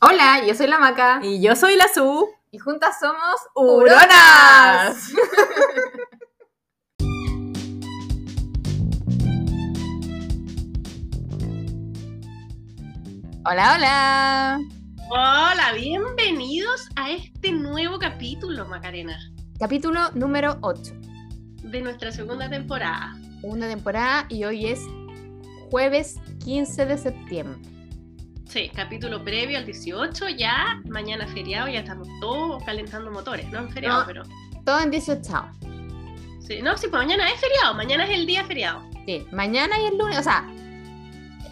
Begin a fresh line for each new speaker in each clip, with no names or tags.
Hola, yo soy la Maca.
Y yo soy la Su.
Y juntas somos
¡Huronas! hola, hola.
Hola, bienvenidos a este nuevo capítulo, Macarena,
Capítulo número 8.
de nuestra segunda temporada.
Segunda temporada y hoy es jueves 15 de septiembre.
Sí, capítulo previo al 18, ya mañana feriado, ya estamos todos calentando motores, no en feriado,
No.
pero...
Todo en 18.
Sí, no, sí, pues mañana es feriado, mañana es el día feriado.
Sí, mañana y el lunes, o sea,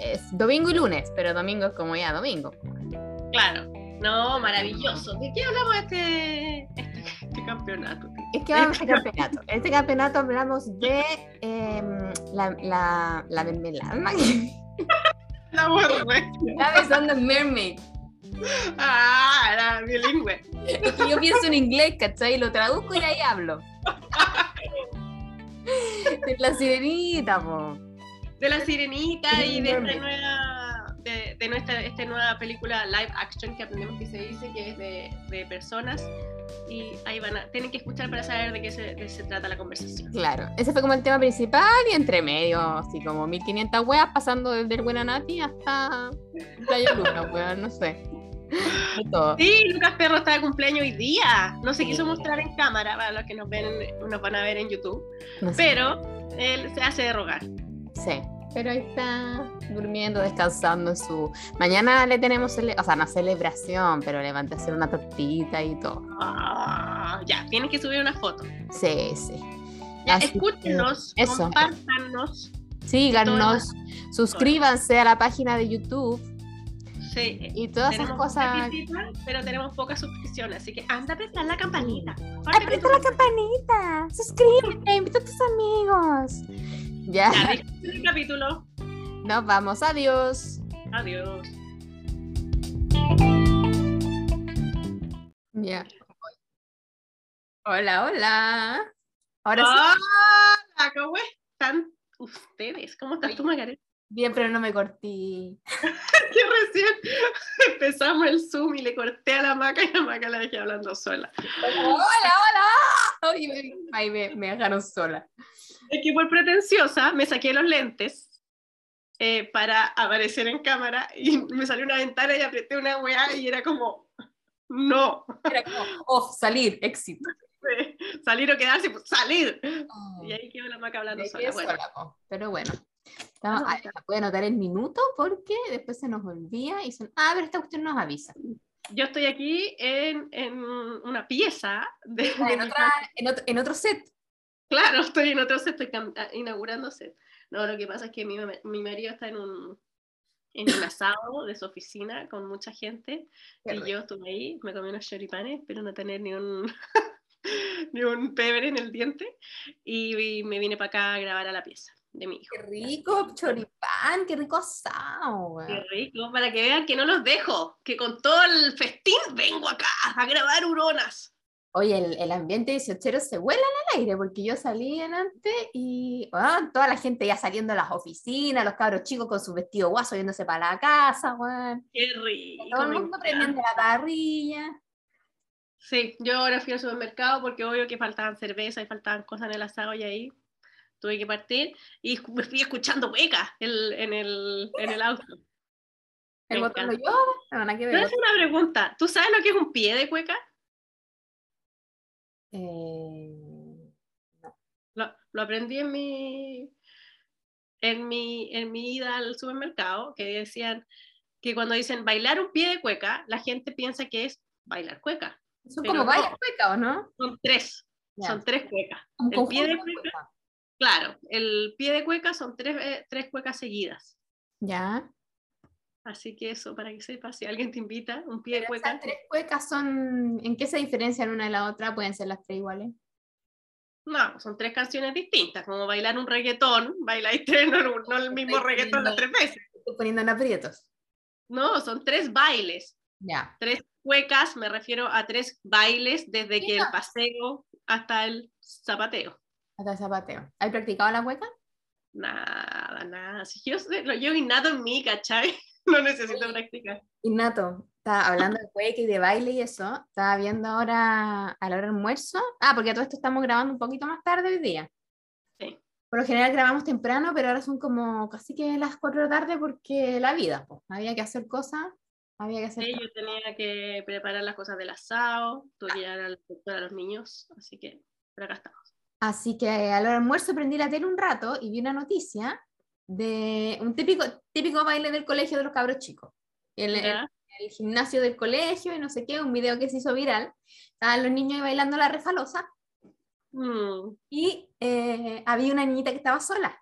es domingo y lunes, pero domingo es como ya domingo.
Claro. No, maravilloso. ¿De qué hablamos este, este, este campeonato?
Es que vamos a este campeonato. Este campeonato hablamos de em, la, la, la mermelada.
La borré.
La versión de Mermaid.
Ah, era bilingüe.
Es que yo pienso en inglés, ¿cachai? Lo traduzco y ahí hablo. De la sirenita, po.
De la sirenita y de esta nueva, de, de nuestra esta nueva película live action que aprendemos que se dice, que es de, de personas. Y ahí van a, tienen que escuchar para saber de qué se, de se trata la conversación.
Claro, ese fue como el tema principal y entre medio, así como 1500 weas, pasando desde el Buena Nati hasta Playa Luna, weón, no sé. Todo.
Sí, Lucas Perro está de cumpleaños hoy día. No se quiso mostrar en cámara para los que nos ven, nos van a ver en YouTube.
No sé.
Pero él se hace de rogar.
Sí, pero ahí está durmiendo, descansando en su... Mañana le tenemos, cele- o sea, no celebración, pero le van a hacer una tortita y todo.
Ah, ya, tienes que subir una foto.
Sí, sí.
Ya,
Así que,
escúchenos,
eso.
compártanos.
Síganos, suscríbanse a la página de YouTube
Sí,
y todas esas cosas.
visitas, pero tenemos pocas suscripciones, así que anda a apretar la campanita.
Aprieta la campanita, suscríbete, invita a tus amigos. Ya,
Ya, el capítulo.
nos vamos, adiós.
Adiós.
Ya. Hola, hola. Ahora sí.
Hola, ¿cómo están ustedes? ¿Cómo estás tú, Margarita?
Bien, pero no me corté.
Que recién empezamos el Zoom y le corté a la maca y la maca la dejé hablando sola.
Hola, hola. Ay, me, ay, me, me dejaron sola.
Es que por pretenciosa me saqué los lentes eh, para aparecer en cámara y me salió una ventana y apreté una weá y era como, no,
Era como, oh, salir, éxito.
salir o quedarse, pues salir. Y ahí quedó la maca hablando sola. Bueno,
sola. Pero bueno. Estamos,
Ah,
ah, voy a anotar el minuto porque después se nos olvida y son. Ah, pero esta cuestión nos avisa.
Yo estoy aquí en, en una pieza de,
Ah, En, otra- en, otro, en otro set.
Claro, estoy en otro set, estoy ah, inaugurando set. No, lo que pasa es que mi, mi marido está en un, en un asado de su oficina con mucha gente
Qué
y
rico.
yo estuve ahí, me comí unos choripanes, pero no tener ni un, ni un pebre en el diente y, y me vine para acá a grabar a la pieza de mi hijo.
Qué rico, choripán, qué rico asado,
Qué rico, para que vean que no los dejo, que con todo el festín vengo acá a grabar huronas.
Oye, el, el ambiente 18 se vuela al aire porque yo salí delante y toda la gente ya saliendo de las oficinas, los cabros chicos con su vestido guaso yéndose para la casa, weón.
Qué rico.
Todo el mundo prendiendo la parrilla.
Sí, yo ahora fui al supermercado porque obvio que faltaban cerveza y faltaban cosas en el asado y ahí tuve que partir y me fui escuchando huecas en, en el, en el auto.
El
Me
botón
encanta.
no, que
hacer una pregunta. ¿Tú sabes lo que es un pie de cueca?
Eh,
Lo, lo aprendí en mi, en, mi, en mi ida al supermercado, que decían que cuando dicen bailar un pie de cueca, la gente piensa que es bailar cueca.
son como
no.
varias cuecas, ¿o no?
Son tres, son tres cuecas.
Un
el pie de cueca. Claro, el pie de cueca son tres, eh, tres cuecas seguidas.
Ya.
Así que eso, para que sepas, si alguien te invita, un pie de cueca.
esas tres cuecas son. ¿En qué se diferencian una de la otra? Pueden ser las tres iguales.
No, son tres canciones distintas, como bailar un reggaetón, bailáis tres, no, no el mismo
Estoy
reggaetón las tres
poniendo-
veces.
Estoy poniendo en aprietos.
No, son tres bailes.
Ya.
Tres cuecas, me refiero a tres bailes desde que el paseo hasta el zapateo.
Hasta zapateo. ¿Has practicado la cueca?
Nada, nada. Si yo lo llevo innato en mí, ¿cachai? No necesito
Oye.
practicar.
Innato. Estaba hablando de cueca y de baile y eso. Estaba viendo ahora a la hora del almuerzo. Ah, porque todo esto estamos grabando un poquito más tarde hoy día.
Sí.
Por lo general grabamos temprano, pero ahora son como casi que las 4 de la tarde porque la vida, pues. Había que hacer cosas, había que hacer.
Sí, yo tenía que preparar las cosas del asado, tuve que llevar doctor a los niños, así que por acá estamos.
Así que a la hora del almuerzo prendí la tele un rato y vi una noticia de un típico, típico baile del colegio de los cabros chicos. El, el- el gimnasio del colegio y no sé qué, un video que se hizo viral. Estaban los niños ahí bailando la refalosa
Mm.
y eh, había una niñita que estaba sola.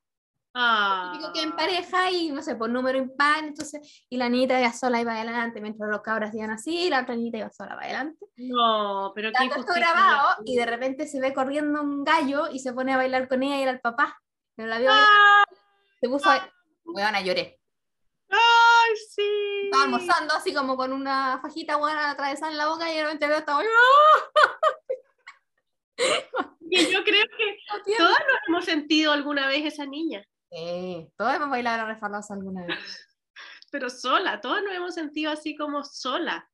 Ah.
Que en pareja y no sé, por número impar, entonces, y la niñita iba sola iba adelante, mientras los cabros iban así, y la otra niñita iba sola para adelante.
No, pero qué
esto grabado y de repente se ve corriendo un gallo y se pone a bailar con ella y era el papá. Pero la vio,
¡Ah!
se puso a... Bueno, lloré.
¡Ay, sí!
Estaba almorzando así como con una fajita buena atravesada en la boca y de repente veo estaba ¡ah!
Y yo creo que todos nos hemos sentido alguna vez esa niña,
Sí, todos hemos bailado la refalosa alguna vez.
pero sola, todos nos hemos sentido así como sola.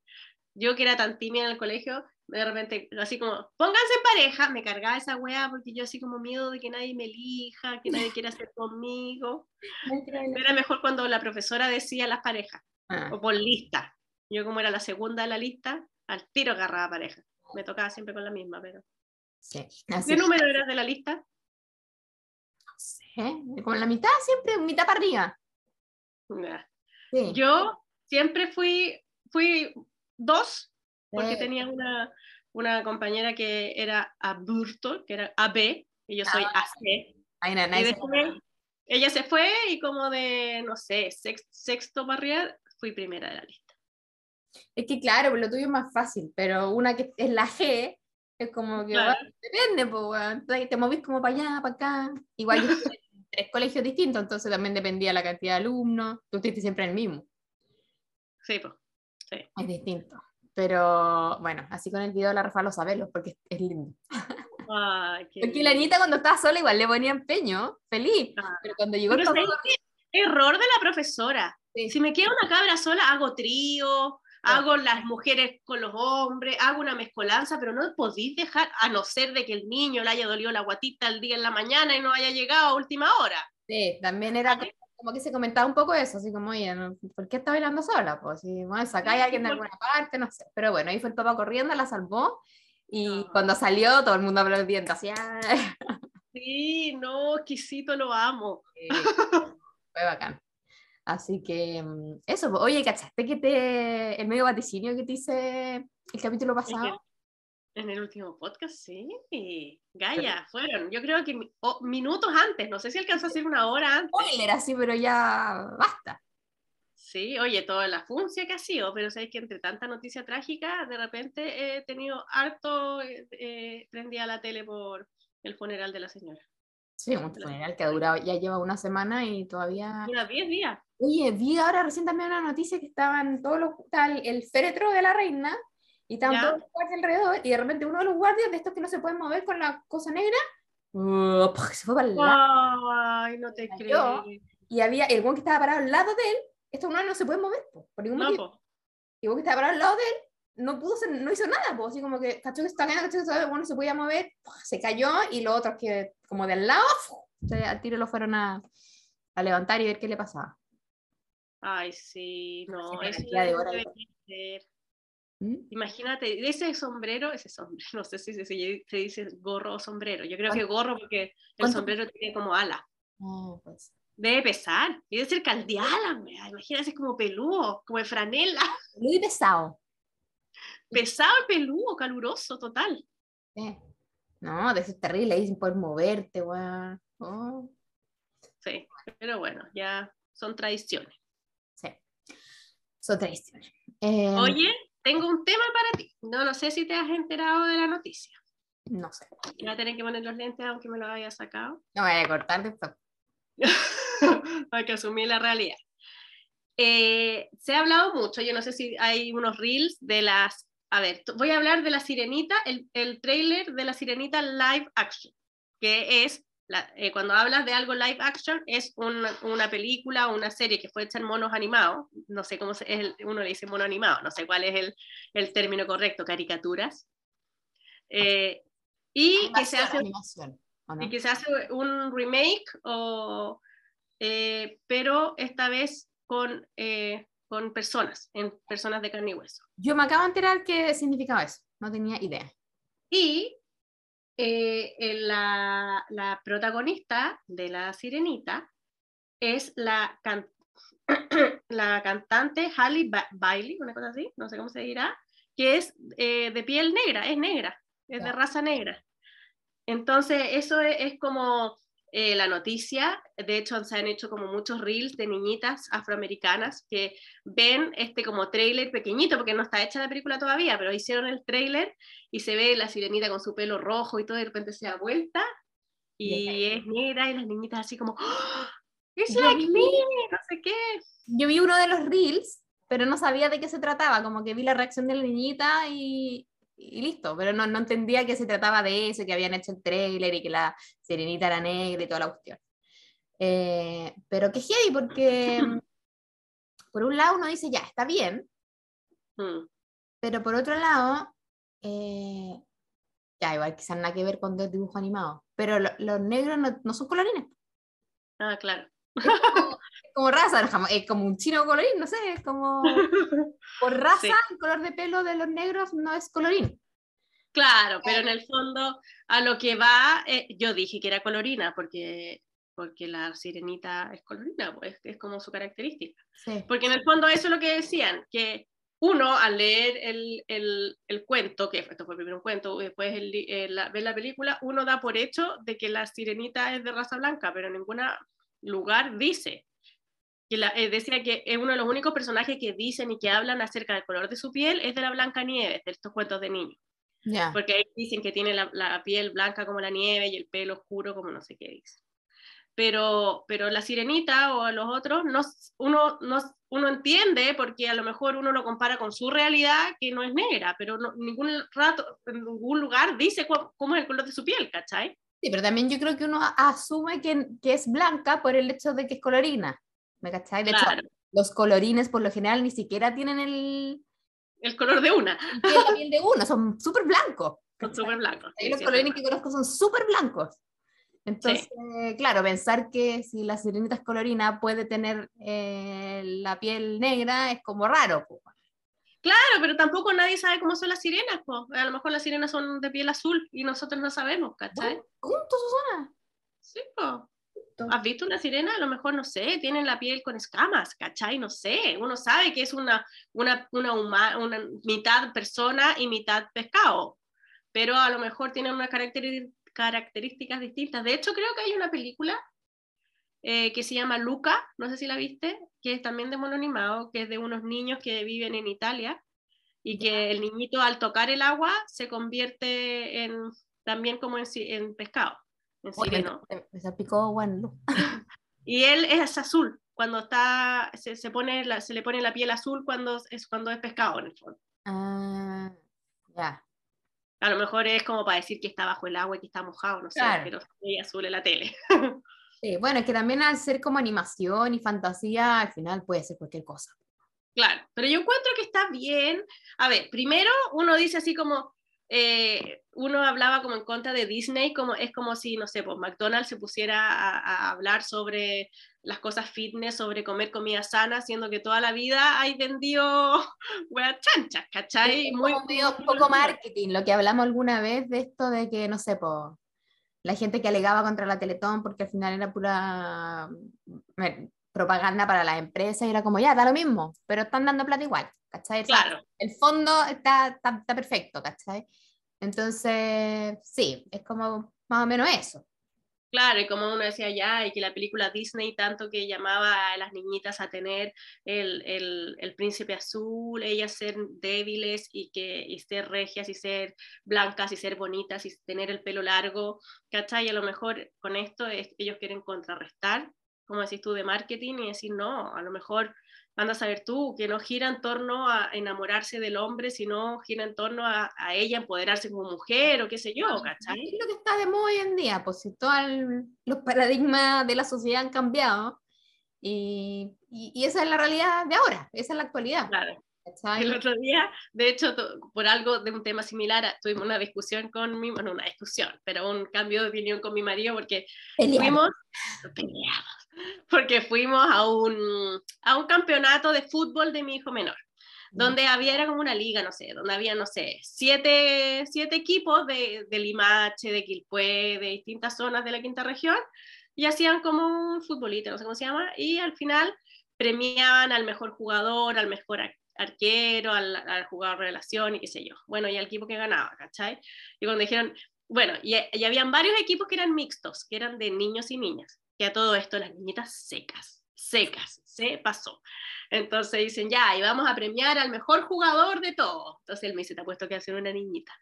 Yo que era tan tímida en el colegio, de repente, así como, pónganse en pareja, me cargaba esa weá porque yo así como miedo de que nadie me elija, que nadie quiera estar conmigo. Era mejor cuando la profesora decía las parejas,
Ah,
o por lista. Yo como era la segunda de la lista, al tiro agarraba pareja. Me tocaba siempre con la misma, pero...
sí,
¿Qué número eras de la lista?
Sí, Como la mitad siempre, mitad para arriba.
Nah.
Sí.
Yo siempre fui, fui dos, porque
Sí.
tenía una, una compañera que era aburto, que era AB, y yo soy
Ah,
AC.
Ay, na-
Y
nadie se-
después ella se fue y como de, no sé, sex- sexto para arriba, fui primera de la lista.
Es que claro, pues lo tuyo es más fácil, pero una que es la G, es como que
Claro.
bueno, depende, pues, te movís como para allá, para acá. Igual yo en tres colegios distintos, entonces también dependía la cantidad de alumnos. Tú estuviste siempre en el mismo,
Sí, pues. Sí.
es distinto. Pero bueno, así con el video de la Rafa lo sabemos, porque es, lindo.
Qué
Porque la Anita cuando estaba sola igual le ponía empeño, feliz.
Ah.
Pero cuando llegó el
Pero
papá,
¿sabes qué? Error de la profesora.
Sí.
Si me queda una cabra sola, hago trío. Hago las mujeres con los hombres, hago una mezcolanza, pero no podéis dejar, a no ser de que el niño le haya dolido la guatita el día en la mañana y no haya llegado a última hora.
Sí, también era como, como que se comentaba un poco eso, así como, oye. ¿por qué está bailando sola? Pues si bueno, sacáis a alguien de alguna parte, no sé. Pero bueno, ahí fue el papá corriendo, la salvó. Y
No.
cuando salió, todo el mundo aplaudiendo, así, ¡ay!
Sí, no, exquisito, lo amo.
Sí, fue bacán. Así que, mm, eso, oye, ¿cachaste que te, el medio vaticinio que te hice el capítulo pasado?
En el último podcast, sí. Gaia, fueron, yo creo que oh, minutos antes, no sé si alcanzó a ser una hora antes.
Spoiler, así, pero ya basta.
Sí, oye, toda la funcia que ha sido, pero sabéis que entre tanta noticia trágica, de repente he tenido harto, eh, eh, prendida la tele por el funeral de la señora.
Sí, un funeral que ha durado, ya lleva una semana y todavía...
Mira, 10 días.
Oye, vi ahora recién también una noticia que estaban todos los, estaba el, féretro de la reina y estaban
Ya.
todos los guardias alrededor y de repente uno de los guardias de estos que no se pueden mover con la cosa negra uh, se fue para el lado
Ay, no te creo.
y había el guan que estaba parado al lado de él, estos uno no se puede mover po, por ningún
No,
motivo.
po.
Y el guan que estaba parado al lado de él no pudo hacer- no hizo nada, po, así como que cachó que estaba cayendo, cachó que estaba, el guan no se podía mover, se cayó y los otros que como de al lado, se, al tiro lo fueron a, a levantar y ver qué le pasaba.
Ay, sí, no,
cantidad de
debería ser.
¿Mm?
Imagínate, ese sombrero, ese sombrero, no sé si se, se dice gorro o sombrero. Yo creo que
¿Cuánto-
gorro porque el
cuánto-
sombrero tiene como ala.
No, pues.
Debe pesar, debe ser caldeada. Imagínate, es como peludo, como de franela.
Muy pesado.
Pesado y peludo, caluroso, total.
Sí. No, de eso es terrible, ahí sin poder moverte, weón. Oh,
Sí, pero bueno, ya son tradiciones.
sí. Son tradiciones. Eh,
Oye, tengo un tema para ti. No, no sé si te has enterado de la noticia.
No sé.
Voy a tener que poner los lentes aunque me lo haya sacado.
No voy a cortar después.
Hay que asumir la realidad. Eh, se ha hablado mucho, yo no sé si hay unos reels de las... A ver, voy a hablar de la sirenita, el, el trailer de la sirenita live action, que es la- eh, cuando hablas de algo live action, es una, una película o una serie que fue hecha en monos animados, no sé cómo se, es el- uno le dice mono animado, no sé cuál es el, el término correcto, caricaturas. Eh, y que se hace
animación, ¿o no?
y que se hace un remake, o, eh, pero esta vez con, eh, con personas, en personas de carne y hueso.
Yo me acabo de enterar qué significaba eso, no tenía idea.
Y eh, la, la protagonista de La Sirenita es la, can- la cantante Halle Ba- Bailey, una cosa así, no sé cómo se dirá, que es eh, de piel negra, es negra, es de raza negra. Entonces, eso es, es como eh, la noticia. De hecho, se han hecho como muchos reels de niñitas afroamericanas que ven este como trailer pequeñito, porque no está hecha la película todavía, pero hicieron el trailer y se ve la sirenita con su pelo rojo y todo, de repente se da vuelta y es negra y las niñitas así como, ¡Oh! ¡Es
Yo
like
vi-
me! No sé qué.
Yo vi uno de los reels, pero no sabía de qué se trataba, como que vi la reacción de la niñita y, y listo, pero no, no entendía que se trataba de eso, que habían hecho el trailer y que la sirenita era negra y toda la cuestión. Eh, pero que heavy, porque por un lado uno dice, ya, está bien,
Mm,
pero por otro lado, eh, ya, igual quizás nada que ver con dos dibujos animados, pero lo- los negros no, no son colorines.
Ah, claro.
Es como, es como raza, es como un chino colorín, no sé, es como por raza
Sí.
el color de pelo de los negros no es colorín.
Claro, pero en el fondo a lo que va, eh, yo dije que era colorina porque, porque la sirenita es colorina, pues es como su característica.
Sí.
Porque en el fondo eso es lo que decían, que uno al leer el, el, el cuento, que esto fue primero un cuento, después el, eh, la- ver la película, uno da por hecho de que la sirenita es de raza blanca, pero en ningún lugar dice. Que la, eh, decía que es uno de los únicos personajes que dicen y que hablan acerca del color de su piel es de la Blanca Nieves, de estos cuentos de niños. Porque ahí dicen que tiene la, la piel blanca como la nieve y el pelo oscuro como no sé qué dice. Pero, pero la sirenita o los otros, no, uno, no, uno entiende porque a lo mejor uno lo compara con su realidad que no es negra, pero no, ningún rato, en ningún lugar dice cómo es el color de su piel, ¿cachai?
Sí, pero también yo creo que uno asume que, que es blanca por el hecho de que es colorina. ¿Me cachai? De
Claro,
hecho, los colorines por lo general ni siquiera tienen el,
el color de una,
piel, la piel de uno, son súper blancos.
son súper blancos. Sí,
los
sí, es
colorines que conozco son súper blancos. Entonces, claro, pensar que si la sirenita es colorina puede tener eh, la piel negra es como raro.
Claro, pero tampoco nadie sabe cómo son las sirenas, po. a lo mejor las sirenas son de piel azul y nosotros no sabemos, ¿cachai?
Punto, Susana.
Sí, po. ¿Has visto una sirena? A lo mejor, no sé, tienen la piel con escamas, ¿cachai? No sé, uno sabe que es una, una, una, huma- una mitad persona y mitad pescado, pero a lo mejor tienen unas características distintas. De hecho, creo que hay una película eh, que se llama Luca, no sé si la viste, que es también de mono animado, que es de unos niños que viven en Italia y que el niñito al tocar el agua se convierte en también como en pescado, en
Oye, me salpicó buen luz.
Y él es azul, cuando está, se, se pone la, se le pone la piel azul cuando es, cuando es pescado en el fondo.
Ah, ya.
A lo mejor es como para decir que está bajo el agua y que está mojado, no sé, pero es azul en la tele.
Sí, bueno, es que también al ser como animación y fantasía, al final puede ser cualquier cosa.
Claro, pero yo encuentro que está bien. A ver, primero uno dice así como, eh, uno hablaba como en contra de Disney, como es como si, no sé, pues McDonald's se pusiera a, a hablar sobre las cosas fitness, sobre comer comida sana, siendo que toda la vida hay vendido weas chanchas, ¿cachai?
Es
Muy,
medio un poco marketing, lo que hablamos alguna vez de esto de que, no sé, po, la gente que alegaba contra la Teletón porque al final era pura mm, propaganda para las empresas y era como, ya, da lo mismo, pero están dando plata igual, ¿cachai?
Claro,
el fondo está, está, está perfecto, ¿cachai? Entonces, sí, es como más o menos eso.
Claro, y como uno decía ya, y que la película Disney tanto que llamaba a las niñitas a tener el, el, el príncipe azul, ellas ser débiles y, que, y ser regias y ser blancas y ser bonitas y tener el pelo largo, ¿cachai? Y a lo mejor con esto es- ellos quieren contrarrestar, como decís tú, de marketing y decir, no, a lo mejor anda a saber tú, que no gira en torno a enamorarse del hombre, sino gira en torno a, a ella empoderarse como mujer o qué sé yo, ¿cachai?
Es lo que está de moda hoy en día, pues si todos los paradigmas de la sociedad han cambiado y, y, y esa es la realidad de ahora, esa es la actualidad.
Claro.
¿cachai?
El otro día, de hecho, por algo de un tema similar, tuvimos una discusión con mi, bueno, una discusión, pero un cambio de opinión con mi marido porque
Pelear.
fuimos, peleamos, porque fuimos a un, a un campeonato de fútbol de mi hijo menor, donde había, era como una liga, no sé, donde había, no sé, siete, siete equipos de, de Limache, de Quilpué, de distintas zonas de la quinta región, y hacían como un futbolito, no sé cómo se llama, y al final premiaban al mejor jugador, al mejor ar- arquero, al, al jugador de relación y qué sé yo. Bueno, y al equipo que ganaba, ¿cachai? Y cuando dijeron, bueno, y, y habían varios equipos que eran mixtos, que eran de niños y niñas, que a todo esto las niñitas secas, secas, se pasó. Entonces dicen, ya, y vamos a premiar al mejor jugador de todo. Entonces él me dice, te apuesto que va a ser una niñita.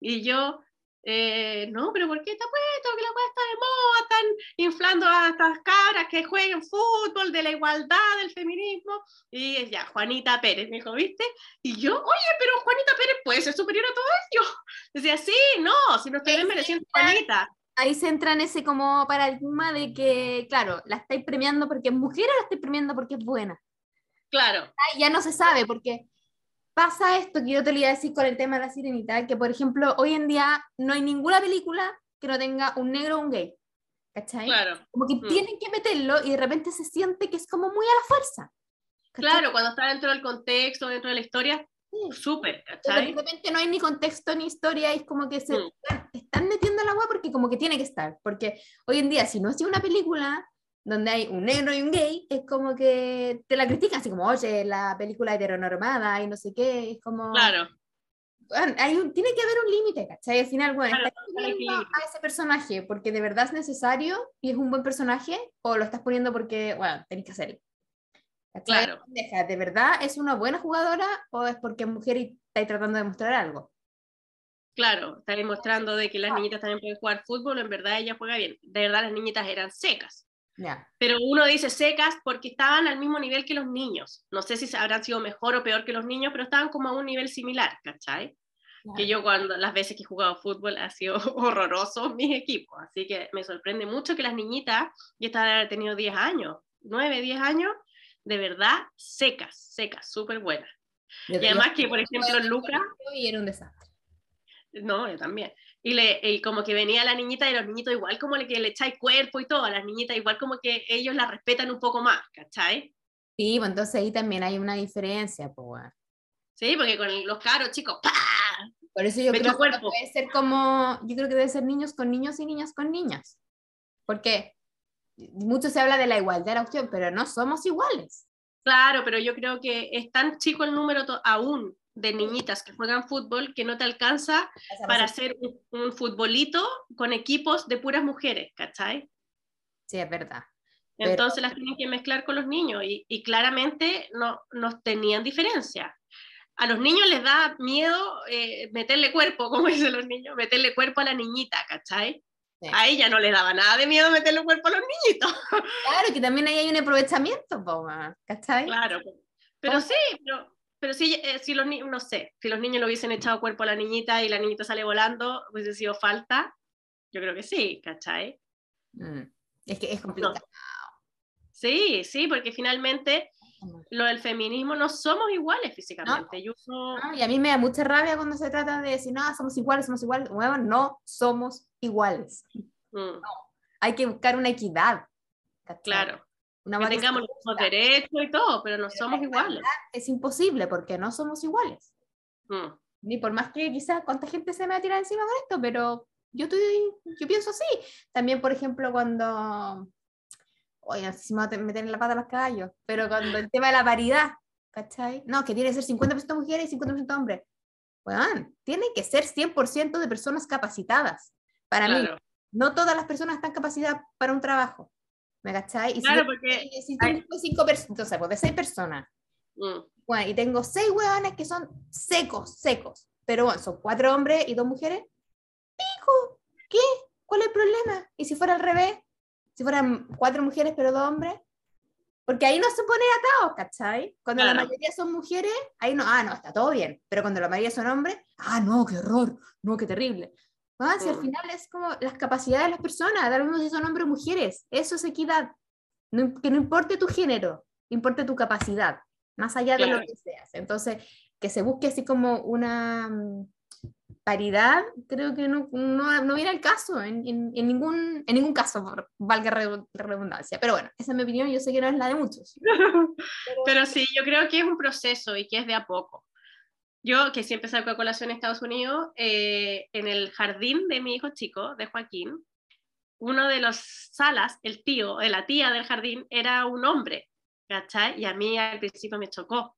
Y yo, eh, no, pero ¿por qué te apuesto que la está de moda? Están inflando a estas caras que jueguen fútbol, de la igualdad, del feminismo. Y es ya, Juanita Pérez, me dijo, ¿viste? Y yo, oye, pero Juanita Pérez puede ser superior a todo ello. Decía, sí, no, si no estoy desmereciendo Juanita.
Ahí se entra en ese como paradigma de que, claro, la estáis premiando porque es mujer o la estáis premiando porque es buena.
Claro,
ya no se sabe, porque pasa esto que yo te lo iba a decir con el tema de la sirenita, que por ejemplo, hoy en día no hay ninguna película que no tenga un negro o un gay. ¿Cachai?
claro.
Como que
Mm.
tienen que meterlo y de repente se siente que es como muy a la fuerza. ¿cachai?
Claro, cuando está dentro del contexto, dentro de la historia,
Sí.
súper,
Pero
¿cachai?
de repente no hay ni contexto ni historia, y es como que se
Mm.
Están, están metiendo el agua porque como que tiene que estar. Porque hoy en día, si no es una película donde hay un negro y un gay, es como que te la critican, así como, oye, la película heteronormada y no sé qué, es como...
Claro,
hay un, tiene que haber un límite, ¿cachai? Al final, bueno,
Claro,
¿estás poniendo a ese personaje porque de verdad es necesario y es un buen personaje o lo estás poniendo porque, bueno, tenés que hacerlo? ¿Cachai?
Claro.
¿De verdad es una buena jugadora o es porque es mujer y estáis tratando de mostrar algo?
Claro, está demostrando de que las niñitas también pueden jugar fútbol, en verdad ella juega bien. De verdad las niñitas eran secas.
Ya.
Pero uno dice secas porque estaban al mismo nivel que los niños. No sé si habrán sido mejor o peor que los niños, pero estaban como a un nivel similar, ¿cachai? Que yo cuando las veces que he jugado fútbol ha sido horroroso mis equipos. Así que me sorprende mucho que las niñitas, y esta debe haber tenido 10 años, 9, 10 años, de verdad secas, secas, súper buenas.
Yo-
Y además que, por ejemplo, Lucas,
Y era un desastre.
No, yo también. Y, le, y como que venía la niñita y los niñitos igual como le, que le echáis cuerpo y todo, a las niñitas igual como que ellos la respetan un poco más, ¿cachai?
Sí, pues entonces ahí también hay una diferencia, pues.
Sí, porque con los caros chicos, ¡pa!
Por eso yo creo que no puede ser como, yo creo que debe ser niños con niños y niñas con niñas. Porque mucho se habla de la igualdad de la opción, pero no somos iguales.
Claro, pero yo creo que es tan chico el número aún de niñitas que juegan fútbol que no te alcanza para hacer un, un futbolito con equipos de puras mujeres, ¿cachai?
Sí, es verdad. Pero-
Entonces las tienen que mezclar con los niños y, y claramente no, no tenían diferencia. A los niños les da miedo eh, meterle cuerpo, como dicen los niños, meterle cuerpo a la niñita, ¿cachai?
Sí.
A ella no le daba nada de miedo meterle cuerpo a los niñitos.
Claro, que también ahí hay un aprovechamiento, ¿cachai?
Claro, pero sí, pero, pero sí, eh, si los niños, no sé, si los niños le hubiesen echado cuerpo a la niñita y la niñita sale volando, hubiese sido falta, yo creo que sí, ¿cachai?
Mm, Es que es complicado.
Sí, sí, porque finalmente lo del feminismo no somos iguales físicamente. Yo no-
¿no? Y a mí me da mucha rabia cuando se trata de decir, no, somos iguales, somos iguales. Bueno, no somos iguales.
mm,
Hay que buscar una equidad. ¿cachai?
claro,
Una
que tengamos los mismos derechos y todo, pero no
Pero
somos iguales.
Es imposible porque no somos iguales.
Mm,
Ni por más que quizás cuánta gente se me va a tirar encima con esto, pero yo, estoy, yo pienso así. También, por ejemplo, cuando... Oye, no sé si me voy a te- meter en la pata a los caballos, pero cuando el tema de la paridad, ¿cachai? No, que tiene que ser 50% mujeres y 50% hombres. Bueno, tiene que ser 100% de personas capacitadas. Para mí,
claro,
no todas las personas están capacitadas para un trabajo. ¿Me cachai? Y si
claro,
yo-
porque
si tengo cinco personas, entonces, pues de seis personas,
mm,
bueno, y tengo seis hueones que son secos, secos, pero bueno, son cuatro hombres y dos mujeres, pico, ¿qué? ¿Cuál es el problema? ¿Y si fuera al revés? Si fueran cuatro mujeres pero dos hombres, Porque ahí no se pone atado, ¿cachai? Cuando la
Claro.
mayoría son mujeres, ahí no, ah, no, está todo bien. Pero cuando la mayoría son hombres, ah, no, qué horror, no, qué terrible. Ah, si al
Mm.
final es como las capacidades de las personas, da lo mismo si son hombres o mujeres. Eso es equidad. No que no importe tu género, importe tu capacidad, más allá de lo
Claro.
que seas. Entonces, que se busque así como una mm, paridad, creo que no, no, no viene al caso, en, en- en ningún, en ningún caso, por, valga re- redundancia. Pero bueno, esa es mi opinión, yo sé que no es la de muchos.
Pero sí, yo creo que es un proceso y que es de a poco. Yo, que siempre salgo a colación en Estados Unidos, eh, en el jardín de mi hijo chico, de Joaquín, uno de los salas, el tío, de la tía del jardín, era un hombre, ¿cachai? Y a mí al principio me chocó,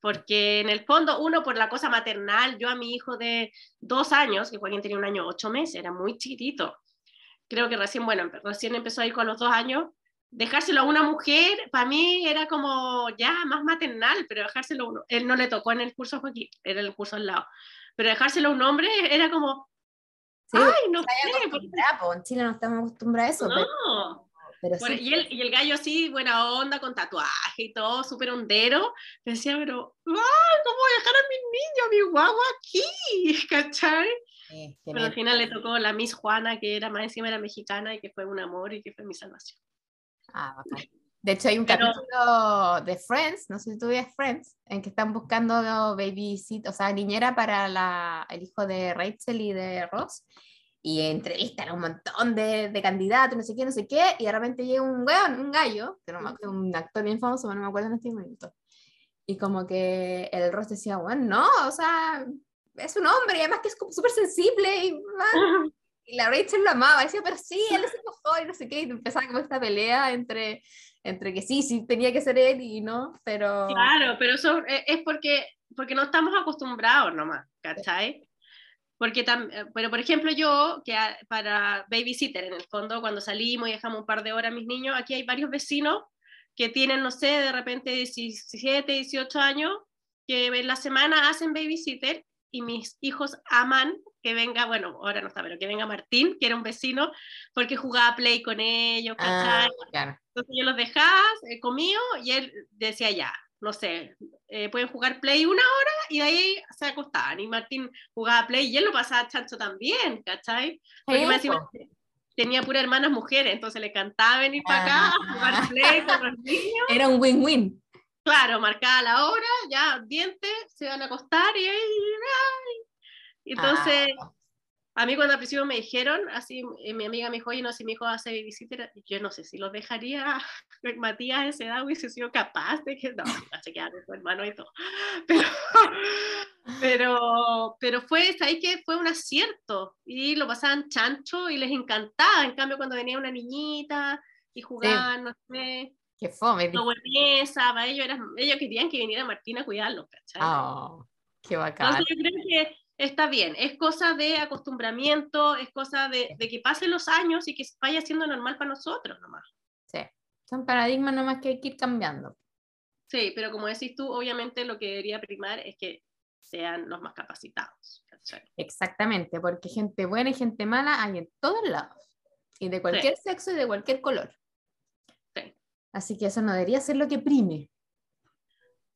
porque en el fondo, uno por la cosa maternal, yo a mi hijo de dos años, que Joaquín tenía un año ocho meses, era muy chiquitito, creo que recién, bueno, recién empezó a ir con los dos años, dejárselo a una mujer, para mí era como ya más maternal, pero dejárselo a uno, él no le tocó en el curso Joaquín, era el curso al lado, pero dejárselo a un hombre era como,
Sí,
ay, no sé, por-
acostumbrada, po, en Chile no estamos acostumbrados a eso, pero,
no.
pero
Bueno,
sí.
y, el, y el gallo así, buena onda, con tatuaje y todo, súper hondero, decía, pero, ay, ¿cómo voy a dejar a mi niño, a mi guagua aquí? ¿Cachai?
Sí,
Pero al final le tocó la Miss Juana, que era más encima era mexicana y que fue un amor y que fue mi salvación.
Ah, bacán. De hecho, hay un
Pero-
capítulo de Friends, no sé si tú ves Friends, en que están buscando babysit, o sea, niñera para la, el hijo de Rachel y de Ross, y entrevistan a un montón de, de candidatos, no sé qué, no sé qué, y de repente llega un weón, un gallo, que no me acuerdo, un actor bien famoso, pero no me acuerdo en este momento, y como que el Ross decía, bueno, no, o sea, es un hombre, y además que es súper sensible, y, y la Rachel lo amaba, decía, pero sí, él se enojó y no sé qué, y empezaba como esta pelea entre, entre que sí, sí tenía que ser él y no, pero...
Claro, pero eso es porque, porque no estamos acostumbrados nomás, ¿cachai? Porque tam- eh, pero por ejemplo yo, que para babysitter en el fondo, cuando salimos y dejamos un par de horas a mis niños, aquí hay varios vecinos que tienen, no sé, de repente 17, 18 años, que en la semana hacen babysitter y mis hijos aman que venga, bueno, ahora no está, pero que venga Martín, que era un vecino, porque jugaba play con ellos,
Ah, claro.
Entonces yo los dejaba eh, y él decía ya, no sé, eh, pueden jugar play una hora y de ahí se acostaban. Y Martín jugaba play y él lo pasaba chancho también, ¿cachai? Porque
po.
tenía pura hermanas mujeres, entonces le cantaba venir para acá a
Ah.
jugar play con los niños.
Era un win-win.
Claro, marcaba la hora, ya, dientes, se van a acostar y ay. Entonces,
Ah,
a mí cuando al principio me dijeron, así eh, mi amiga me dijo, oye, no, si mi hijo hace babysitter, yo no sé si lo dejaría, Matías a esa edad hubiese sido capaz de que, no, va a chequear a su hermano y todo, pero, pero, pero fue, ahí que fue un acierto, y lo pasaban chancho y les encantaba, en cambio cuando venía una niñita y jugaban, no sé,
qué fome.
no para ellos, era, ellos querían que viniera Martina a cuidarlos, ¿cachai?
Oh, qué bacán.
Entonces yo creo que está bien, es cosa de acostumbramiento, es cosa de, de que pasen los años y que vaya siendo normal para nosotros nomás.
Sí. Son paradigmas nomás que hay que ir cambiando.
Sí, pero como decís tú, obviamente lo que debería primar es que sean los más capacitados. ¿cachai?
Exactamente, porque gente buena y gente mala hay en todos lados. Y de cualquier sexo y de cualquier color.
Sí.
Así que eso no debería ser lo que prime.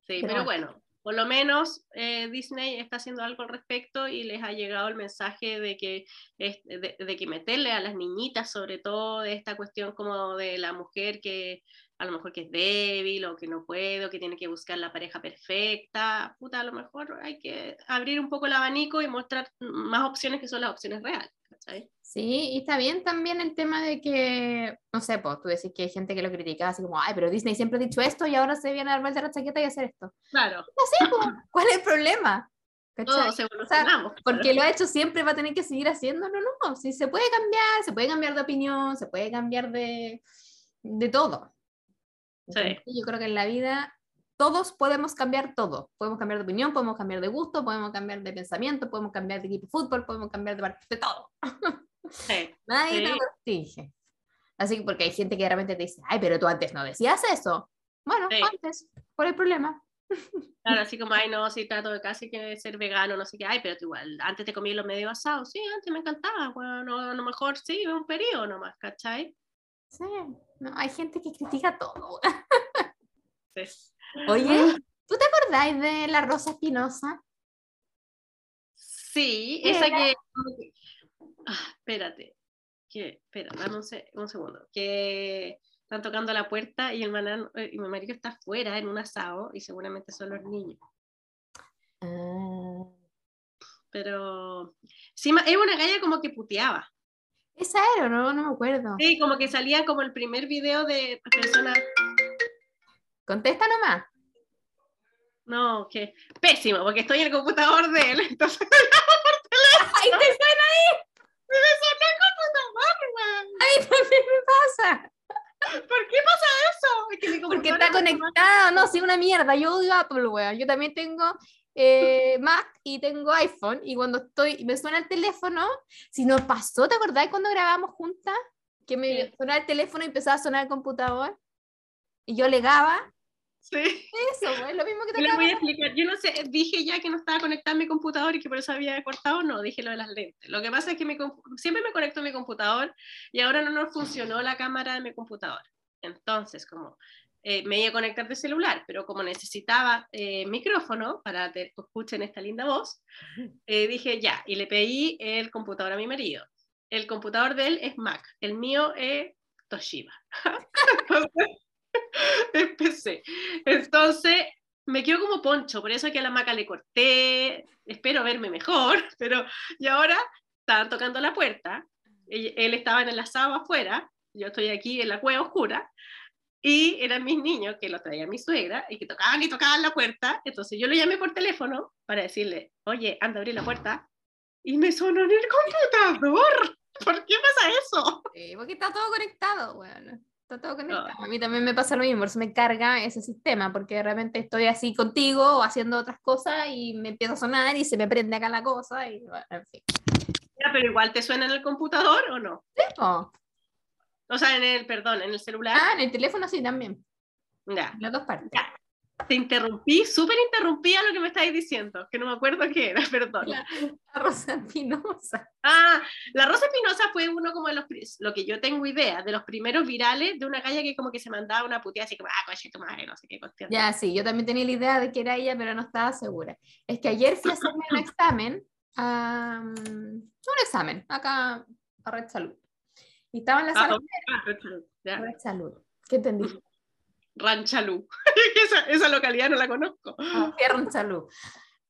Sí,
Pero
pero bueno, por lo menos eh, Disney está haciendo algo al respecto y les ha llegado el mensaje de que, de que meterle a las niñitas, sobre todo de esta cuestión como de la mujer que a lo mejor que es débil o que no puede o que tiene que buscar la pareja perfecta, puta, a lo mejor hay que abrir un poco el abanico y mostrar más opciones que son las opciones reales.
Sí, y está bien también el tema de que, no sé, pues tú decís que hay gente que lo critica así como, ay, pero Disney siempre ha dicho esto y ahora se viene a dar vuelta la chaqueta y hacer esto.
Claro,
No sé, pues, ¿cuál es el problema?
Todos evolucionamos.
Porque lo ha hecho siempre, va a tener que seguir haciéndolo, no, si se puede cambiar, se puede cambiar de opinión, se puede cambiar de, de todo.
Sí.
Yo creo que en la vida todos podemos cambiar todo. Podemos cambiar de opinión, podemos cambiar de gusto, podemos cambiar de pensamiento, podemos cambiar de equipo de fútbol, podemos cambiar de, de todo.
Sí.
Nadie te
Sí.
restringe. Así que porque hay gente que de repente te dice, ay, pero tú antes no decías eso. Bueno, antes, ¿cuál es el problema?
Claro, así como, ay, no, si trato de casi que ser vegano, no sé qué, ay, pero tú igual, antes te comí los medio asados, sí, antes me encantaba, bueno, a lo mejor sí, un periodo nomás, ¿cachai?
Sí, no, hay gente que critica todo.
Sí.
Oye, ¿tú te acordáis de la Rosa Espinosa?
Sí,
¿Qué
esa
era?
que. Ah, espérate. Que, espera, dame un, se- un segundo. Que están tocando la puerta y el manan- eh, y mi marido está afuera en un asado y seguramente son los niños.
Ah,
Pero. Sí, es una galla como que puteaba.
Esa era, no, no me acuerdo.
Sí, como que salía como el primer video de personas.
Contesta nomás.
No, que pésimo, porque estoy en el computador de él, entonces
¡Ay, te suena!
me sonó el computador, weón.
A mí también me pasa.
¿Por qué pasa eso? Es que mi
Porque está conectado, no, sí, una mierda. Yo odio Apple, weón. Yo también tengo eh, Mac y tengo iPhone. Y cuando estoy, me suena el teléfono, si nos pasó, ¿te acordás cuando grabamos juntas? Que me
Sí.
sonaba el teléfono y empezaba a sonar el computador. Y yo legaba.
Sí.
Eso, weón, lo mismo que te
les voy a explicar. Yo no sé, dije ya que no estaba conectada a mi computador y que por eso había cortado, no, dije lo de las lentes. Lo que pasa es que mi siempre me conecto a mi computador y ahora no nos funcionó la cámara de mi computador. Entonces, como eh, me iba a conectar de celular, pero como necesitaba eh, micrófono para que escuchen esta linda voz, eh, dije ya, y le pedí el computador a mi marido. El computador de él es Mac, el mío es Toshiba. Entonces, empecé. Entonces, me quedo como poncho, por eso que a la maca le corté, espero verme mejor, pero y ahora estaban tocando la puerta, él, estaba en el asado afuera, yo estoy aquí en la cueva oscura, y eran mis niños que los traía mi suegra y que tocaban y tocaban la puerta, entonces yo lo llamé por teléfono para decirle, oye, anda a abrir la puerta, y me sonó en el computador. ¿Por qué pasa eso?
Sí, porque está todo conectado, weón. Está todo conectado. A mí también me pasa lo mismo, por eso me carga ese sistema, porque de repente estoy así contigo o haciendo otras cosas y me empieza a sonar y se me prende acá la cosa y bueno, en fin.
Ya, pero igual te suena en el computador o no?
Oh.
O sea, en el, perdón, en el celular.
Ah, en el teléfono sí también,
Ya.
en las dos partes.
Ya. Te interrumpí, súper interrumpí a lo que me estáis diciendo, que no me acuerdo qué era, perdón.
La, la Rosa Espinosa.
Ah, la Rosa Espinosa fue uno como de los, lo que yo tengo idea, de los primeros virales de una calle que como que se mandaba una puteada así como, ah, coche tu madre, no sé qué cuestión.
Ya, sí, yo también tenía la idea de que era ella, pero no estaba segura. Es que ayer fui a hacerme un examen, un examen, acá a Red Salud. Y estaba en la
Ah,
sala
ah, Ranchalú.
¿Qué entendí?
Ranchalú. esa, esa localidad no la conozco.
a Red Salud,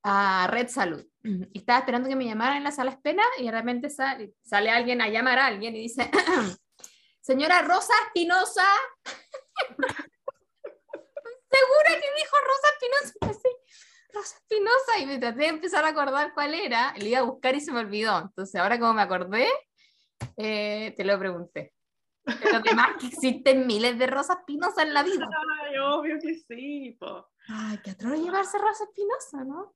a Red Salud. Y estaba esperando que me llamaran en la sala espera y de repente sale, sale alguien a llamar a alguien y dice, señora Rosa Espinosa. Segura que dijo Rosa Espinosa. Y así, Rosa Espinosa. Y me traté de empezar a acordar cuál era. Le iba a buscar y se me olvidó. Entonces ahora como me acordé, eh, te lo pregunté. Pero además que existen miles de Rosa Espinosa en la vida.
Ay, obvio que sí, po.
Ay, qué atroz llevarse Rosa Espinosa, ¿no?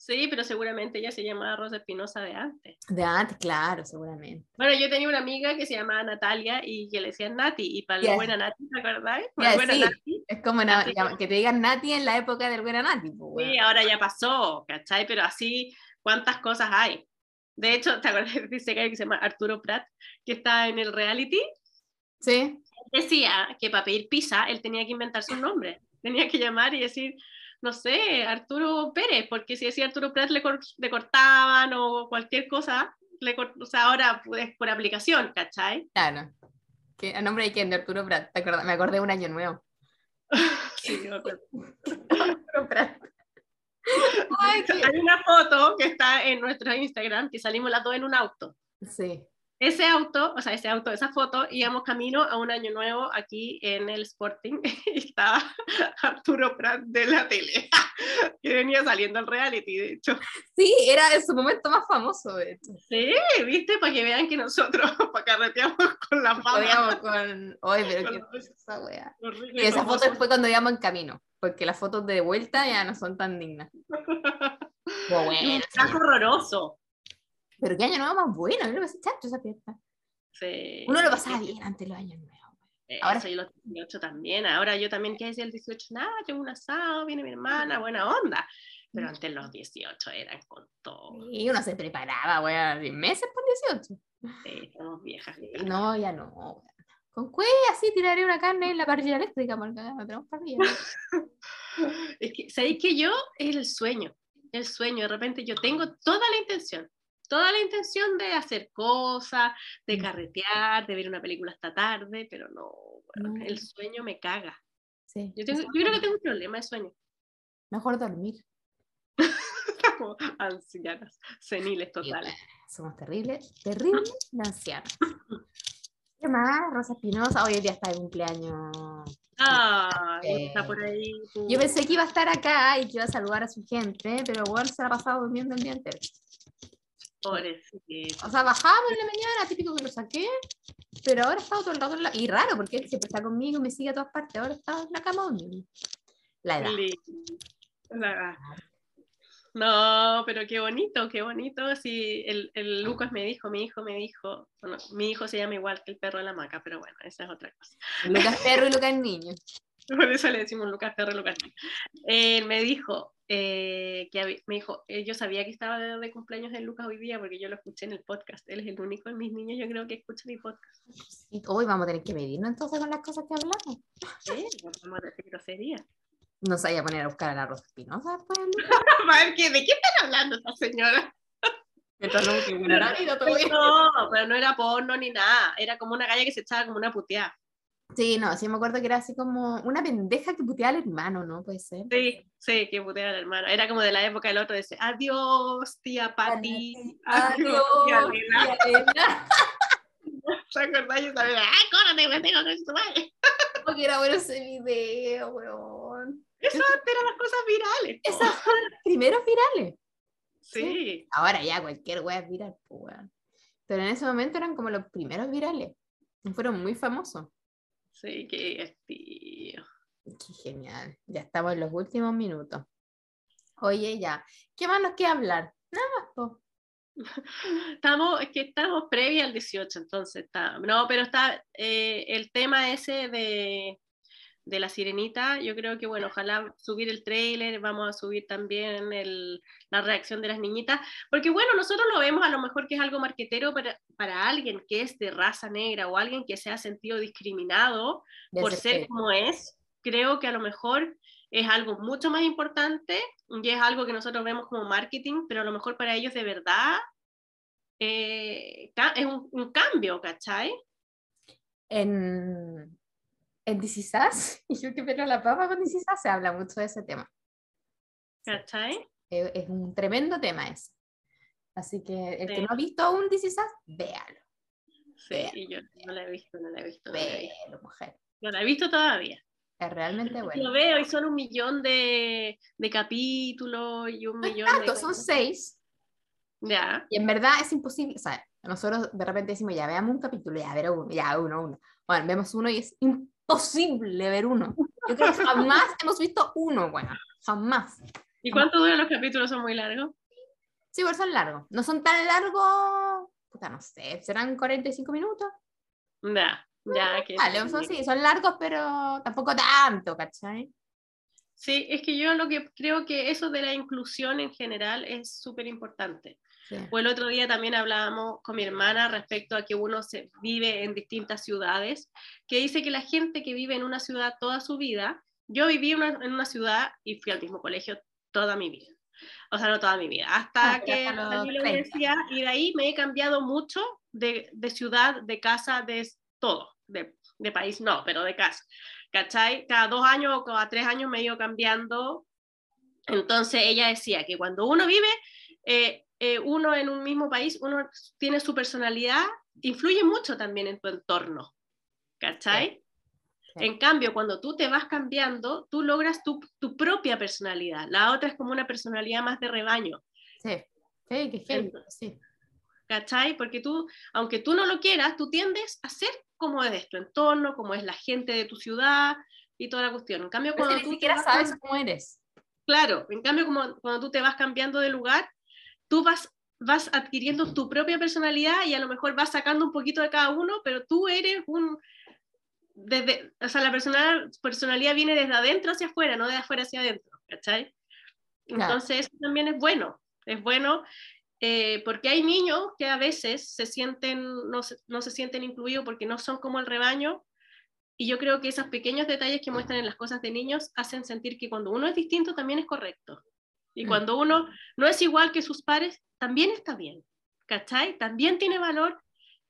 Sí, pero seguramente ella se llamaba Rosa Espinosa de antes.
De antes, claro, seguramente.
Bueno, yo tenía una amiga que se llamaba Natalia y que le decían Nati, y para
Ya.
la buena Nati, ¿te acordáis?
Ya,
buena
sí.
Nati.
Es como na-
Así
llama- que te digan Nati en la época del buena Nati. pues,
Sí,
weón.
ahora ya pasó, ¿cachai? Pero así, ¿cuántas cosas hay? De hecho, ¿te acuerdas de ese que se llama Arturo Prat, que está en el reality?
Sí,
Decía que para pedir pizza él tenía que inventarse un nombre. Tenía que llamar y decir, no sé, Arturo Pérez, porque si decía Arturo Prat le, cor- le cortaban o cualquier cosa, le o sea, ahora pues, por aplicación, ¿cachai?
claro. Que, ¿A nombre de quién? De Arturo Prat. ¿Te? Me acordé de un año nuevo.
Sí, me acuerdo.
Arturo Prat. Ay, qué-
Hay una foto que está en nuestro Instagram que salimos las dos en un auto.
Sí.
Ese auto, o sea, ese auto, esa foto, íbamos camino a un año nuevo aquí en el Sporting y estaba Arturo Prat de la tele, que venía saliendo al reality, de hecho.
Sí, era en su momento más famoso, de hecho.
Sí, viste, para que vean que nosotros para carreteamos con la fama.
Con. Oye, pero
Con
qué
los-
esa wea. Y esa foto fue cuando íbamos en camino, porque las fotos de vuelta ya no son tan dignas. Pero
Un
bueno,
horroroso.
pero qué año nuevo más bueno, yo lo pasé esa fiesta.
Sí.
Uno lo pasaba bien antes de los años nuevos. Ahora-
Ahora soy los 18 también. Ahora yo también, ¿qué decía el 18? Nada, tengo un asado, viene mi hermana, buena onda. Pero antes los 18 eran con todo.
Y uno se preparaba, weón, meses por 18.
Sí, estamos viejas.
No, ya no. weón. Con cué así tiraré una carne en la parrilla eléctrica, porque no tenemos parrilla.
Es que, ¿sabéis que yo? Es el sueño, el sueño. De repente yo tengo toda la intención, toda la intención de hacer cosas, de
Mm.
carretear, de ver una película esta tarde, pero no, weón,
No.
el sueño me caga.
Sí.
Yo, tengo- yo creo que tengo un problema de sueño.
Mejor dormir.
Como ancianas, seniles totales.
Somos terribles, terribles de ancianos. ¿Qué más? Rosa Espinosa, hoy día está de cumpleaños.
Ah,
Eh,
está por ahí.
Yo pensé que iba a estar acá y que iba a saludar a su gente, pero bueno, se la ha pasado durmiendo el día entero.
Pobrecito.
O sea, bajábamos en la mañana, típico que lo saqué, pero ahora está todo el rato en la... Y raro, porque él siempre está conmigo, me sigue a todas partes, ahora está en la cama. La edad.
La- No, pero qué bonito, qué bonito. Sí, el, el Lucas me dijo, mi hijo me dijo, bueno, mi hijo se llama igual que el perro de la maca, pero bueno, esa es otra cosa.
Lucas perro y Lucas niño.
Por eso le decimos Lucas perro, Lucas. niño. Él me dijo, eh, que me dijo, eh, yo sabía que estaba de, de cumpleaños el Lucas hoy día porque yo lo escuché en el podcast. Él es el único de mis niños, yo creo que escucha mi podcast.
Y hoy vamos a tener que medirnos entonces con las cosas que hablamos.
Sí, vamos a decir grosería.
No se vaya a poner a buscar a la Rosa Espinosa después.
A ver, ¿qué- ¿de qué están hablando esta señora?
Mientras no
pero no era porno ni nada. Era como una galla que se echaba como una puteada.
Sí, no, sí me acuerdo que era así como una pendeja que puteaba al hermano, ¿no? Puede ser.
Sí, sí, que puteaba al hermano. Era como de la época del otro, dice, adiós, tía Pati.
Adiós,
tía Elena".
tía Elena.
¿Se acuerdan? Yo sabía, ¡ay, córrate, me tengo con su madre!
Porque era bueno ese video, weón.
Eso antes eran las cosas virales. po.
Esos fueron los primeros virales.
Sí,
Ahora ya cualquier wea es viral. Pero en ese momento eran como los primeros virales. Fueron muy famosos.
sí, qué divertido.
Qué genial. Ya estamos en los últimos minutos. Oye, ya. ¿Qué más nos queda hablar? Nada más, po.
Estamos, es que estamos previa al 18, entonces está. No, pero está eh, el tema ese de, de la sirenita. Yo creo que, bueno, ojalá subir el trailer, vamos a subir también el, la reacción de las niñitas, porque, bueno, nosotros lo vemos a lo mejor que es algo marquetero para, para alguien que es de raza negra o alguien que se ha sentido discriminado por ser
que-
como es. Creo que a lo mejor es algo mucho más importante y es algo que nosotros vemos como marketing, pero a lo mejor para ellos de verdad eh, es un, un cambio, ¿cachai?
En, en This Is Us, y yo que pero la papa con This Is Us, se habla mucho de ese tema.
¿Cachai?
Es, es un tremendo tema ese. Así que el que
Sí.
no ha visto aún This Is Us, véalo.
Sí, y yo no la he visto, no la he visto. No la he visto,
Véalo, mujer.
No la he visto todavía.
Es realmente
Lo
bueno.
veo y son un millón de, de capítulos y un
No
millón de...
tanto, son seis.
Ya,
Y en verdad es imposible, o sea, nosotros de repente decimos, ya veamos un capítulo, ya ver uno, ya uno, uno. Bueno, vemos uno y es imposible ver uno. Yo creo que jamás hemos visto uno, bueno, jamás.
¿Y cuánto duran los capítulos? ¿Son muy largos?
Sí, pero son largos. No son tan largos, puta, no sé, serán 45 minutos.
Ya, ya. Que
Vale, son, sí, son largos, pero tampoco tanto, ¿cachai?
Sí, es que yo lo que creo que eso de la inclusión en general es súper importante.
Sí.
O el otro día también hablábamos con mi hermana respecto a que uno se vive en distintas ciudades, que dice que la gente que vive en una ciudad toda su vida, yo viví una- en una ciudad y fui al mismo colegio toda mi vida. O sea, no toda mi vida, hasta
Ah,
que
hasta
salí de la
30.
universidad y de ahí me he cambiado mucho de, de ciudad, de casa, de todo, de, de país no, pero de casa. ¿Cachai? Cada dos años o cada tres años me he ido cambiando. Entonces ella decía que cuando uno vive, eh, eh, uno en un mismo país, uno tiene su personalidad, influye mucho también en tu entorno. ¿Cachai?
Sí.
En cambio, cuando tú te vas cambiando, tú logras tu, tu propia personalidad. La otra es como una personalidad más de rebaño.
Sí, sí, que heavy, sí.
¿Cachai? Porque tú, aunque tú no lo quieras, tú tiendes a ser como es tu entorno, como es la gente de tu ciudad y toda la cuestión. En cambio, cuando tú
ni siquiera sabes cómo eres.
Claro, en cambio, como, cuando tú te vas cambiando de lugar, tú vas, vas adquiriendo tu propia personalidad y a lo mejor vas sacando un poquito de cada uno, pero tú eres un... Desde, o sea, la personal, personalidad viene desde adentro hacia afuera, no de afuera hacia adentro, ¿cachai?
Claro.
Entonces, eso también es bueno, es bueno. eh, porque hay niños que a veces se sienten, no, se- no se sienten incluidos porque no son como el rebaño. Y yo creo que esos pequeños detalles que muestran en las cosas de niños hacen sentir que cuando uno es distinto también es correcto. Y
Mm.
cuando uno no es igual que sus pares, también está bien. ¿Cachai? También tiene valor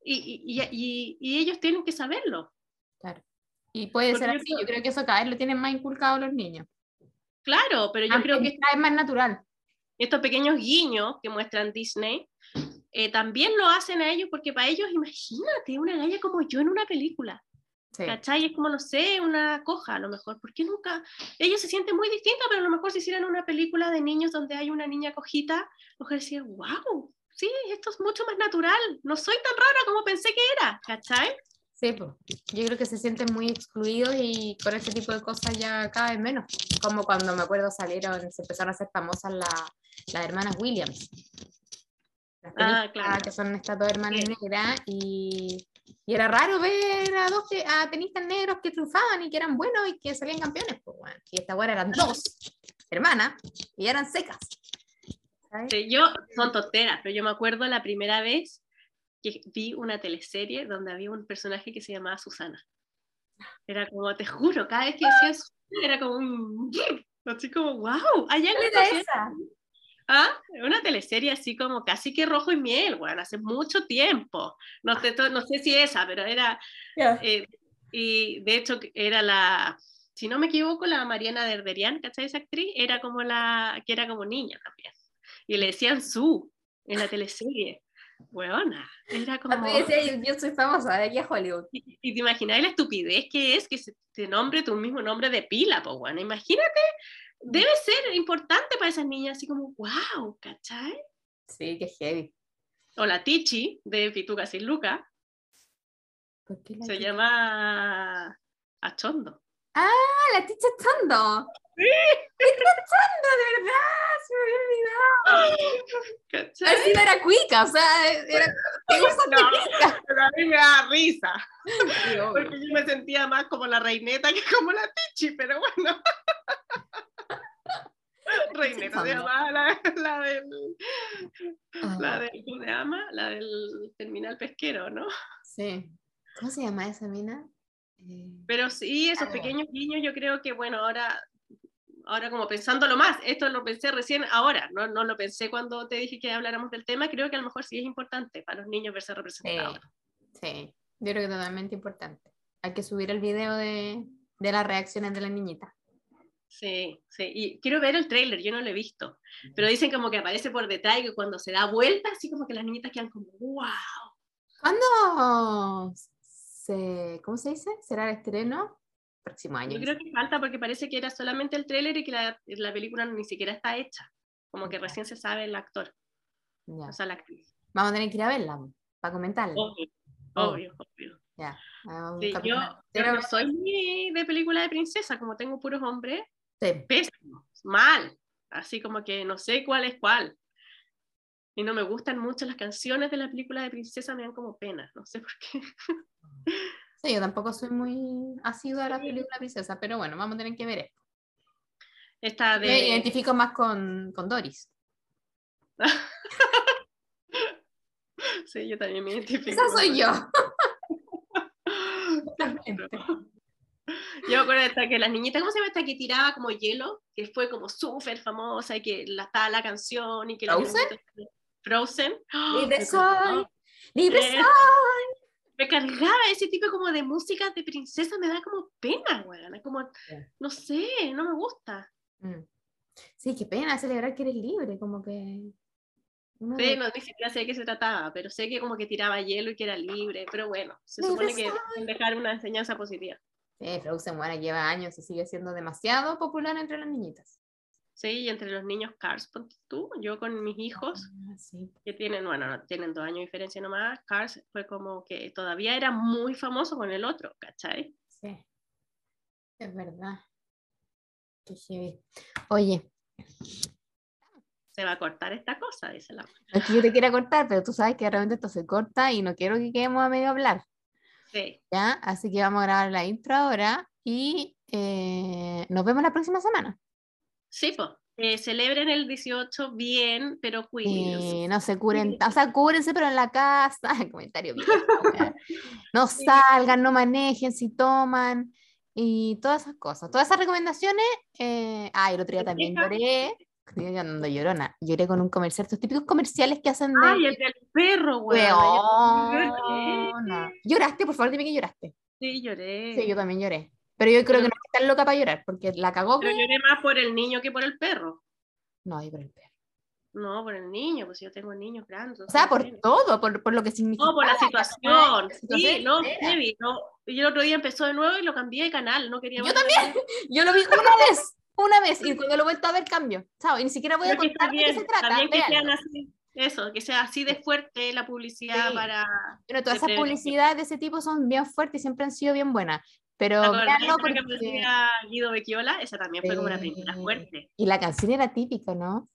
y, y- y- y- ellos tienen que saberlo.
Claro. Y puede
Porque
ser así, yo creo que eso cada vez lo tienen más inculcado los niños.
Claro, pero yo creo que
cada vez más natural.
estos pequeños guiños que muestran Disney eh, también lo hacen a ellos porque para ellos, imagínate, una galla como yo en una película.
Sí.
¿Cachai? Es como, no sé, una coja a lo mejor. ¿Por qué nunca? Ellos se sienten muy distintos, pero a lo mejor si hicieran una película de niños donde hay una niña cojita, los decir, wow, sí, esto es mucho más natural. No soy tan rara como pensé que era. ¿Cachai?
Sí, pues. Yo creo que se sienten muy excluidos y con ese tipo de cosas ya cada vez menos. Como cuando me acuerdo salieron, se empezaron a hacer famosas la- las hermanas Williams. Las
Ah, claro.
Que son estas dos hermanas
Sí.
negras y, y era raro ver a dos a tenistas negros que triunfaban y que eran buenos y que salían campeones. Pues, bueno. Y esta buena eran dos hermanas y eran secas.
Sí, yo, son tonteras, pero yo me acuerdo la primera vez que vi una teleserie donde había un personaje que se llamaba Susana. Era como, te juro, cada vez que decía Susana era como un... Así como, wow,
¿Cuál era
así.
esa?
Ah, una teleserie así como casi que rojo y miel, bueno, hace mucho tiempo. No sé, no sé si esa, pero era, eh, y de hecho era la, si no me equivoco, la Mariana Derderian, ¿cachai? Esa actriz, era como la, que era como niña también. Y le decían su en la teleserie. Buena, era como...
Ah, tú decías, yo soy famosa de aquí a Hollywood.
Y, y te imaginas la estupidez que es que se te nombre tu mismo nombre de pila, pues bueno, imagínate, debe ser importante para esas niñas, así como, wow, ¿cachai?
Sí, qué heavy.
O la Tichi de Pituca sin Luca,
¿Por qué la
se
ticha-
llama Achondo.
Ah, la ticha Tondo.
Sí.
Ticha Tondo, de verdad, se me había olvidado.
¿Cachai?
Así era cuica, o sea, era. ¿Te gusta
No, pero a mí me da risa,
Sí,
porque yo me sentía más como la reineta que como la Tichi, pero bueno. Reineta se llamaba la, la del, la del, ¿cómo se llama? La del terminal pesquero, ¿no?
Sí. ¿Cómo se llama esa mina? Eh,
Pero sí, esos pequeños guiños, yo creo que, bueno, ahora, ahora como pensándolo más, esto lo pensé recién ahora, no, no lo pensé cuando te dije que habláramos del tema, creo que a lo mejor sí es importante para los niños verse
sí,
representados.
sí, yo creo que totalmente importante. Hay que subir el video de, de las reacciones de la niñita.
Sí, sí, y quiero ver el tráiler, yo no lo he visto, pero dicen como que aparece por detrás y que cuando se da vuelta, así como que las niñitas quedan como, wow.
¿Cuándo se, ¿cómo se dice? ¿Será el estreno? Próximo año.
Yo creo que falta porque parece que era solamente el tráiler y que la, la película ni siquiera está hecha, como que recién se sabe el actor,
Ya.
o sea, la actriz.
Vamos a tener que ir a verla para comentarla.
Obvio,
Oh.
obvio, obvio.
Ya.
Sí, yo, yo
Pero-
no soy muy de película de princesa, como tengo puros hombres,
Sí.
pésimo, mal, así como que no sé cuál es cuál. Y no me gustan mucho las canciones de la película de princesa, me dan como pena, no sé por qué.
Sí, yo tampoco soy muy asidua a la película princesa, pero bueno, vamos a tener que ver esto.
Esta
Me
de...
identifico más con, con Doris.
Sí, yo también me identifico.
Esa soy yo.
Yo me acuerdo de esta que las niñitas, ¿cómo se llama esta que tiraba como hielo? Que fue como súper famosa y que la, estaba la canción y que la
¿Frozen?
niñita- Frozen.
Libre soy, libre soy.
Me cargaba ese tipo como de música de princesa, me da como pena, weón. Como, no sé, no me gusta.
Mm. Sí, qué pena celebrar que eres libre, como que... uno
Sí, no, ni siquiera sé de qué se trataba, pero sé que como que tiraba hielo y que era libre, pero bueno, se supone que dejar una enseñanza positiva.
Sí, Frozen, bueno, lleva años y sigue siendo demasiado popular entre las niñitas.
Sí, y entre los niños Cars, tú, yo con mis hijos,
Ah, sí.
que tienen, bueno, no, tienen dos años de diferencia nomás, Cars fue como que todavía era muy famoso con el otro, ¿cachai?
Sí, es verdad. Qué heavy. Oye,
Se va a cortar esta cosa, dice la
no es que yo te quiera cortar, pero tú sabes que realmente esto se corta y no quiero que quedemos a medio hablar,
Sí,
¿ya? Así que vamos a grabar la intro ahora y eh, nos vemos la próxima semana.
sí, pues, eh, celebren el 18 bien, pero cuídense.
Eh, no se curen, o sea, cúrense, pero en la casa. Comentario bien. No salgan, no manejen si toman y todas esas cosas. Todas esas recomendaciones. Eh... Ah, el otro día también lloré. Estoy andando llorona. Lloré con un comercial, estos típicos comerciales que hacen de.
Ay, el del perro, güey.
¿Lloraste? Por favor, dime que lloraste.
Sí, lloré.
Sí, yo también lloré. Pero yo creo que no estoy tan loca para llorar, porque la cagó.
Pero lloré más por el niño que por el perro.
No, yo por el perro.
No, por el niño, pues yo tengo niños grandes.
O sea, por todo, por, por lo que significa.
No, por la situación.
la situación
Sí, no, heavy, no. Y el otro día empezó de nuevo y lo cambié de canal. No quería
Yo
ver.
Yo lo vi una vez, una vez, y cuando lo he vuelto a ver cambio. Chao, y ni siquiera voy a
que
contar de qué
bien,
se trata.
bien que sean así. Eso, que sea así de fuerte la publicidad
Sí.
para.
Pero todas esas publicidades de ese tipo son bien fuertes y siempre han sido bien buenas. Pero
¿Te acordás
véanlo
de la que
porque-
aparecía Guido Becchiola? Esa también fue como una
Sí.
película fuerte.
Y la canción era típica, ¿no?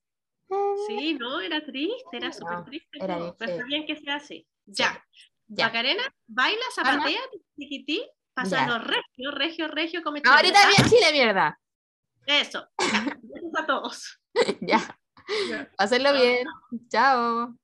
Sí, no, era triste, era
No,
súper triste.
era bien
Pero está bien que sea así. Ya.
Ya.
Macarena, baila, zapatea, chiquití, pásalo regio, regio, regio, come
Ahorita bien Chile, mierda.
Eso. Besos a todos.
ya.
Ya.
Hacerlo bien. Chao.